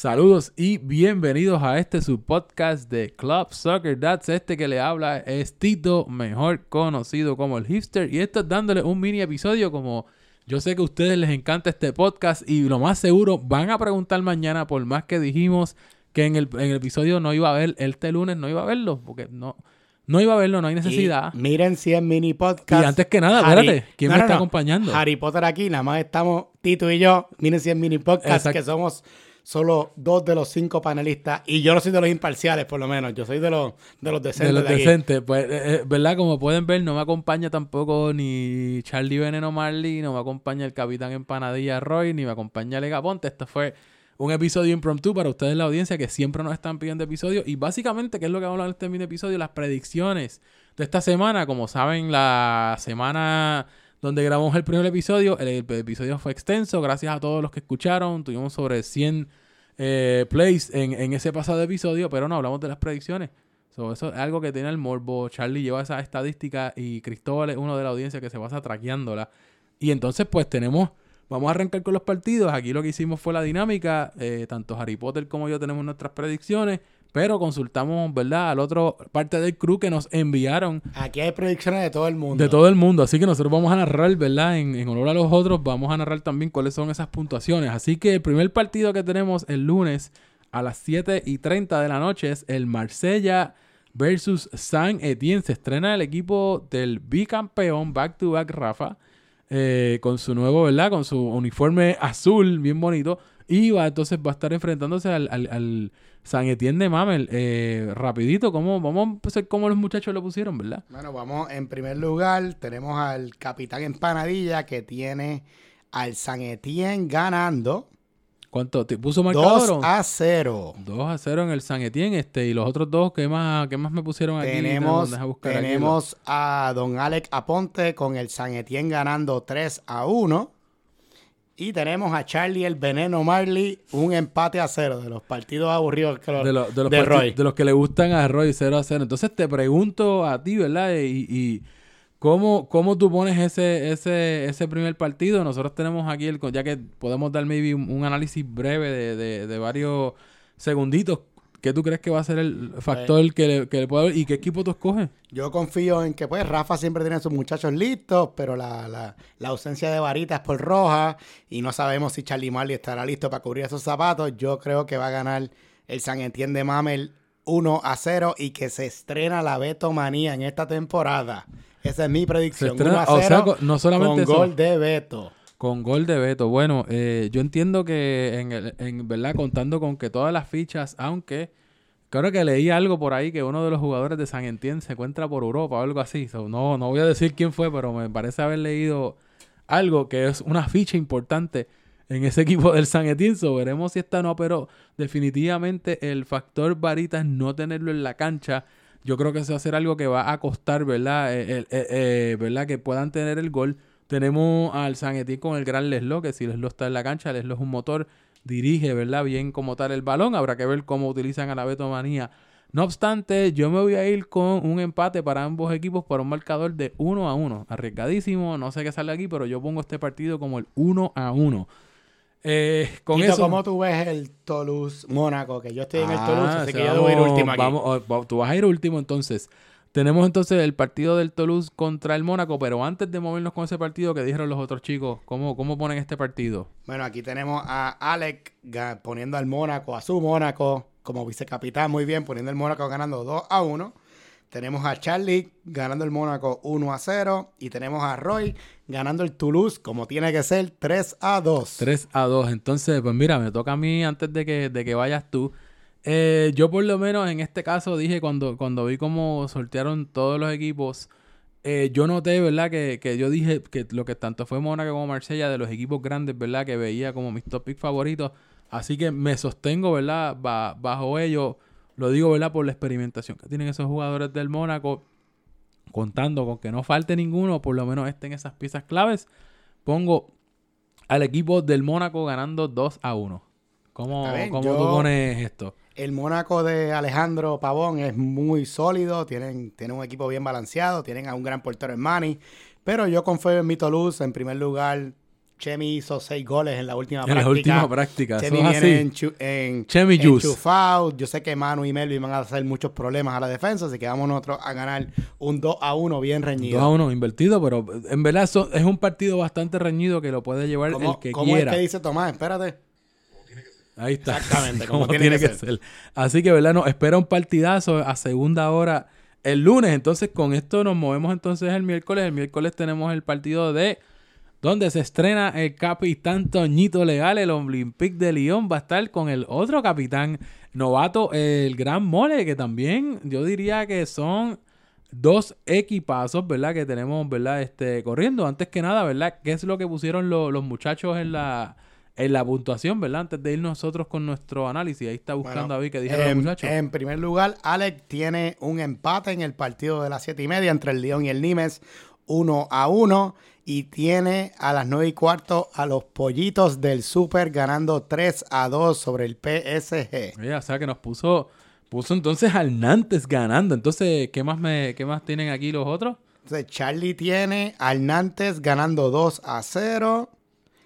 Saludos y bienvenidos a este su podcast de Club Soccer That's. Este que le habla es Tito, mejor conocido como el hipster. Y esto es dándole un mini episodio como yo sé que a ustedes les encanta este podcast y lo más seguro van a preguntar mañana por más que dijimos que en el, en el episodio no iba a ver este lunes, no iba a verlo porque no... No iba a verlo, no hay necesidad. Y miren si es mini podcast. Y antes que nada, espérate, ¿quién me está acompañando? Harry Potter aquí, nada más estamos Tito y yo. Miren si es mini podcast, que somos solo dos de los cinco panelistas y yo no soy de los imparciales, por lo menos. Yo soy de los, de los decentes. De los decentes. Pues, eh, eh, ¿verdad? Como pueden ver, no me acompaña tampoco ni Charlie Veneno Marley, no me acompaña el Capitán Empanadilla Roy, ni me acompaña Lega Ponte. Esto fue un episodio impromptu para ustedes, la audiencia, que siempre nos están pidiendo episodios. Y básicamente, ¿qué es lo que vamos a hablar en este mini episodio? Las predicciones de esta semana. Como saben, la semana donde grabamos el primer episodio. El, episodio fue extenso, gracias a todos los que escucharon. Tuvimos sobre 100 eh, plays en, ese pasado episodio, pero no hablamos de las predicciones. eso es algo que tiene el morbo. Charlie lleva esa estadística y Cristóbal es uno de la audiencia que se pasa traqueándola. Y entonces, pues tenemos. Vamos a arrancar con los partidos. Aquí lo que hicimos fue la dinámica. Eh, tanto Harry Potter como yo tenemos nuestras predicciones. Pero consultamos, ¿verdad? Al otro parte del crew que nos enviaron. Aquí hay predicciones de todo el mundo. De todo el mundo. Así que nosotros vamos a narrar, ¿verdad? En, honor a los otros, vamos a narrar también cuáles son esas puntuaciones. Así que el primer partido que tenemos el lunes a las 7 y 30 de la noche es el Marsella versus San Etienne. Se estrena el equipo del bicampeón back to back Rafa. Eh, con su nuevo, ¿verdad? Con su uniforme azul, bien bonito. Y va, entonces va a estar enfrentándose al, al, San Etienne de Mamel. Eh, rapidito, ¿cómo, vamos a empezar cómo los muchachos lo pusieron, ¿verdad? Bueno, vamos, en primer lugar, tenemos al capitán Empanadilla que tiene al San Etienne ganando. ¿Cuánto? ¿Te puso marcador? 2 a 0. 2 a 0 en el San Etienne. Este, y los otros dos, ¿qué más, qué más me pusieron aquí? Tenemos, tenemos a don Alex Aponte con el San Etienne ganando 3 a 1. Y tenemos a Charlie el Veneno Marley, un empate a cero de los partidos aburridos que de, los, de, Roy. De los que le gustan a Roy 0 a 0. Entonces te pregunto a ti, ¿verdad? Y, ¿cómo, ¿cómo, tú pones ese, ese, ese primer partido? Nosotros tenemos aquí, el, ya que podemos dar maybe un, análisis breve de, de, de varios segunditos. ¿Qué tú crees que va a ser el factor pues que, le, que le puede haber? ¿Y qué equipo tú escoges? Yo confío en que, pues, Rafa siempre tiene a sus muchachos listos, pero la, la, la ausencia de Varita es por roja y no sabemos si Charlie Marley estará listo para cubrir esos zapatos. Yo creo que va a ganar el San Entiende Mamel 1 a 0 y que se estrena la Beto Manía en esta temporada. Esa es mi predicción. 1 a 0 no solamente con gol de Beto. Con gol de Beto. Bueno, eh, yo entiendo que en, el, en verdad, contando con que todas las fichas, aunque creo que leí algo por ahí que uno de los jugadores de San Entienne se encuentra por Europa o algo así. no, no voy a decir quién fue, pero me parece haber leído algo que es una ficha importante en ese equipo del San Etienne. veremos si está no, pero definitivamente el factor varita es no tenerlo en la cancha. Yo creo que eso va a ser algo que va a costar, ¿verdad? Eh, eh, ¿verdad? Que puedan tener el gol. Tenemos al San Etienne con el gran Leslo, que si Leslo está en la cancha, Leslo es un motor, dirige, ¿verdad? Bien como tal el balón. Habrá que ver cómo utilizan a la Betomanía. No obstante, yo me voy a ir con un empate para ambos equipos por un marcador de 1 a 1. Arriesgadísimo, no sé qué sale aquí, pero yo pongo este partido como el 1 a 1. Eh, con eso, ¿cómo tú ves el Toulouse-Mónaco? Que yo estoy en el Toulouse, ah, así que yo debo ir último aquí. Vamos, oh, tú vas a ir último entonces. Tenemos entonces el partido del Toulouse contra el Mónaco, pero antes de movernos con ese partido, ¿qué dijeron los otros chicos? ¿Cómo, cómo ponen este partido? Bueno, aquí tenemos a Alec poniendo al Mónaco, a su Mónaco, como vicecapitán, muy bien, poniendo el Mónaco ganando 2 a 1. Tenemos a Charlie ganando el Mónaco 1 a 0. Y tenemos a Roy ganando el Toulouse, como tiene que ser, 3 a 2. 3 a 2. Entonces, pues mira, me toca a mí antes de que, de que vayas tú. Eh, yo por lo menos en este caso dije cuando, cuando vi cómo sortearon todos los equipos, eh, yo noté, ¿verdad? Que, que, yo dije que lo que tanto fue Mónaco como Marsella de los equipos grandes, ¿verdad? Que veía como mis top favoritos. Así que me sostengo, ¿verdad? bajo ello. Lo digo, ¿verdad? Por la experimentación que tienen esos jugadores del Mónaco. Contando con que no falte ninguno, por lo menos estén esas piezas claves. Pongo al equipo del Mónaco ganando 2 a 1. ¿Cómo, ¿cómo tú pones esto? El Mónaco de Alejandro Pavón es muy sólido, tienen, tienen un equipo bien balanceado, tienen a un gran portero en Mani, pero yo confío en mi Toulouse, en primer lugar, Chemi hizo seis goles en la última En práctica. la última práctica. Chemi viene así. en, Chemi enchufado. Yo sé que Manu y Melvin van a hacer muchos problemas a la defensa, así que vamos nosotros a ganar un 2 a 1 bien 2 a reñido. 1 invertido, pero en verdad es un partido bastante reñido que lo puede llevar ¿Cómo, el que cómo es quiera. que dice Tomás? Espérate. Ahí está. Exactamente, como tiene que ser. Así que, ¿verdad? Nos espera un partidazo a segunda hora el lunes. Entonces, con esto nos movemos entonces el miércoles. El miércoles tenemos el partido de donde se estrena el capitán Toñito Legal, el Olympique de Lyon. Va a estar con el otro capitán novato, el Gran Mole, que también yo diría que son dos equipazos, ¿verdad? Que tenemos, ¿verdad? Este, corriendo. Antes que nada, ¿verdad? ¿Qué es lo que pusieron lo- los muchachos en la, en la puntuación, ¿verdad? Antes de ir nosotros con nuestro análisis. Ahí está buscando Bueno, a ver qué dijeron los muchachos. en primer lugar, Alex tiene un empate en el partido de las 7 y media entre el León y el Nimes, 1 a 1. Y tiene a las 9 y cuarto a los pollitos del Super ganando 3 a 2 sobre el PSG. Oye, o sea que nos puso, puso entonces al Nantes ganando. Entonces, ¿qué más me, qué más tienen aquí los otros? Entonces, Charlie tiene al Nantes ganando 2 a 0.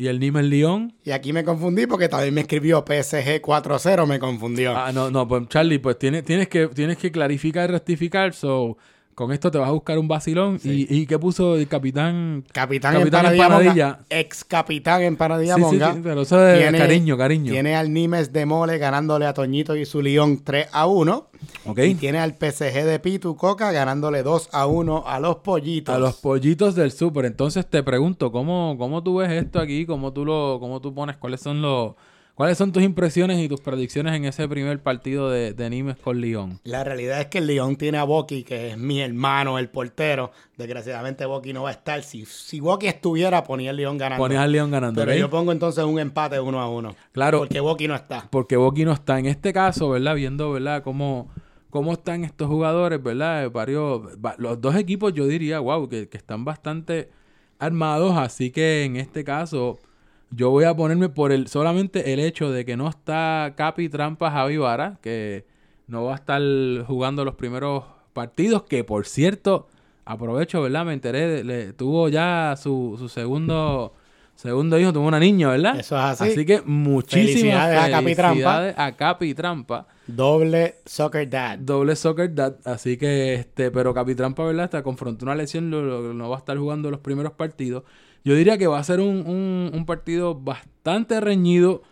Y el Nimes León. Y aquí me confundí porque también me escribió PSG 4 a 0, me confundió. Ah, no, no, pues Charlie, pues tienes, tienes que, tienes que clarificar y rectificar. So, con esto te vas a buscar un vacilón. Sí. ¿Y, ¿Y qué puso el capitán? Capitán, Capitán Empanadilla, Empanadilla. Monga, ex capitán Empanadilla Sí, sí, Monga. sí, pero eso es Tiene- cariño, cariño. Tiene al Nimes de Mole ganándole a Toñito y su León 3 a 1. ¿Ok? Y tiene al PSG de Pitu Coca ganándole 2 a 1 a los pollitos. A los pollitos del súper. Entonces te pregunto, ¿cómo, ¿cómo tú ves esto aquí? ¿Cómo tú lo, cómo tú pones? ¿Cuáles son los, cuáles son tus impresiones y tus predicciones en ese primer partido de, de Nimes con Lyon? La realidad es que el León tiene a Boki, que es mi hermano, el portero. Desgraciadamente Boki no va a estar. Si, si Boki estuviera, ponía el León ganando. Pones al León ganando, Pero ¿ok? yo pongo entonces un empate 1 a 1. Claro. Porque Boki no está. Porque Boqui no está en este caso, ¿verdad? Viendo, ¿verdad? Cómo, cómo están estos jugadores, ¿verdad? Varios, va- los dos equipos yo diría, wow, que, que están bastante armados. Así que en este caso yo voy a ponerme por el solamente el hecho de que no está Capi Trampa Javi que no va a estar jugando los primeros partidos, que por cierto, aprovecho, ¿verdad? Me enteré, le, tuvo ya su, su segundo... Segundo hijo, tuvo una niña, ¿verdad? Eso es así. que muchísimas Felicidades Capi felicidades a Capi Trampa. Doble Soccer Dad. Doble soccer dad. Así que, este, pero Capi Trampa, ¿verdad? Hasta confrontó una lesión, lo- lo- no va a estar jugando los primeros partidos. Yo diría que va a ser un, un- un partido bastante reñido.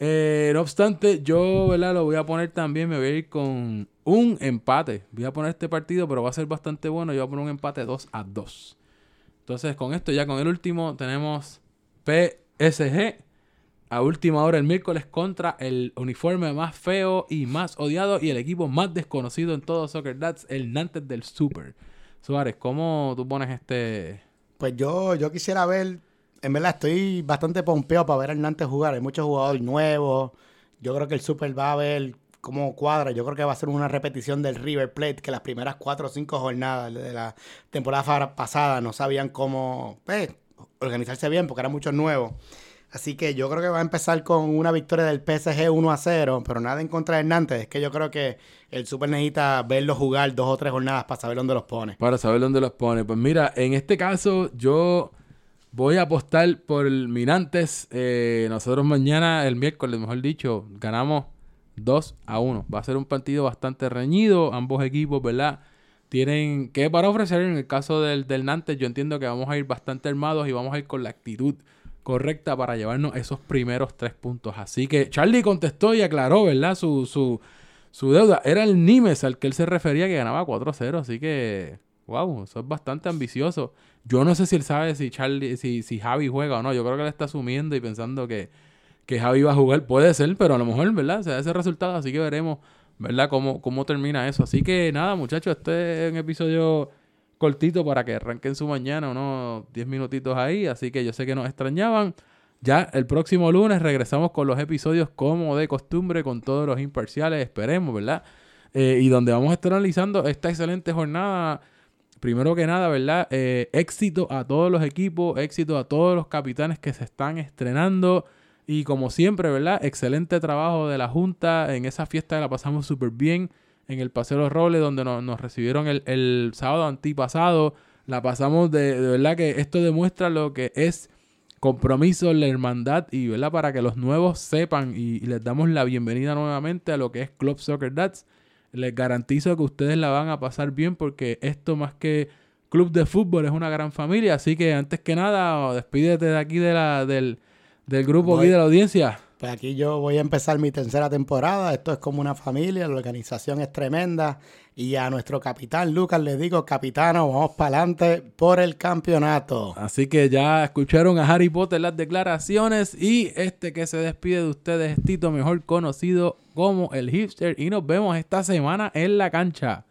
Eh, no obstante, yo, ¿verdad? Lo voy a poner también, me voy a ir con un empate. Voy a poner este partido, pero va a ser bastante bueno. Yo voy a poner un empate 2 a 2. Entonces, con esto, ya con el último, tenemos PSG a última hora el miércoles contra el uniforme más feo y más odiado y el equipo más desconocido en todo Soccer Dads, el Nantes del Super. Suárez, ¿cómo tú pones este...? Pues yo, yo quisiera ver, en verdad estoy bastante pompeado para ver a Nantes jugar. Hay muchos jugadores nuevos. Yo creo que el Super va a ver cómo cuadra. Yo creo que va a ser una repetición del River Plate, que las primeras cuatro o cinco jornadas de la temporada pasada no sabían cómo pues, organizarse bien porque eran muchos nuevos. Así que yo creo que va a empezar con una victoria del PSG 1 a 0, pero nada en contra del Nantes. Es que yo creo que el Super necesita verlo jugar dos o tres jornadas para saber dónde los pone. Para saber dónde los pone. Pues mira, en este caso yo voy a apostar por el Minantes. Eh, nosotros mañana, el miércoles, mejor dicho, ganamos 2 a 1. Va a ser un partido bastante reñido. Ambos equipos, ¿verdad? Tienen que para ofrecer en el caso del, del Nantes. Yo entiendo que vamos a ir bastante armados y vamos a ir con la actitud correcta para llevarnos esos primeros tres puntos. Así que Charlie contestó y aclaró, ¿verdad? Su, su, su deuda. Era el Nimes al que él se refería que ganaba 4-0. Así que, wow, eso es bastante ambicioso. Yo no sé si él sabe si Charlie, si, si Javi juega o no. Yo creo que él está asumiendo y pensando que, que Javi va a jugar. Puede ser, pero a lo mejor, ¿verdad? Se da ese resultado. Así que veremos, ¿verdad? Cómo, cómo termina eso. Así que nada, muchachos, este es un episodio cortito para que arranquen su mañana, unos 10 minutitos ahí. Así que yo sé que nos extrañaban. Ya el próximo lunes regresamos con los episodios como de costumbre, con todos los imparciales, esperemos, ¿verdad? Eh, y donde vamos a estar analizando esta excelente jornada. Primero que nada, ¿verdad? Eh, éxito a todos los equipos, éxito a todos los capitanes que se están estrenando. Y como siempre, ¿verdad? Excelente trabajo de la Junta. En esa fiesta la pasamos súper bien. En el Paseo de los Robles, donde nos, nos recibieron el, el sábado antipasado. La pasamos de, de verdad que esto demuestra lo que es compromiso, la hermandad y ¿verdad? para que los nuevos sepan y, les damos la bienvenida nuevamente a lo que es Club Soccer Dads. Les garantizo que ustedes la van a pasar bien porque esto más que club de fútbol es una gran familia. Así que antes que nada, despídete de aquí de la, del, del grupo aquí de la audiencia. Pues aquí yo voy a empezar mi tercera temporada. Esto es como una familia, la organización es tremenda. Y a nuestro capitán Lucas le digo, capitano, vamos para adelante por el campeonato. Así que ya escucharon a Harry Potter las declaraciones y este que se despide de ustedes es Tito, mejor conocido como el hipster. Y nos vemos esta semana en la cancha.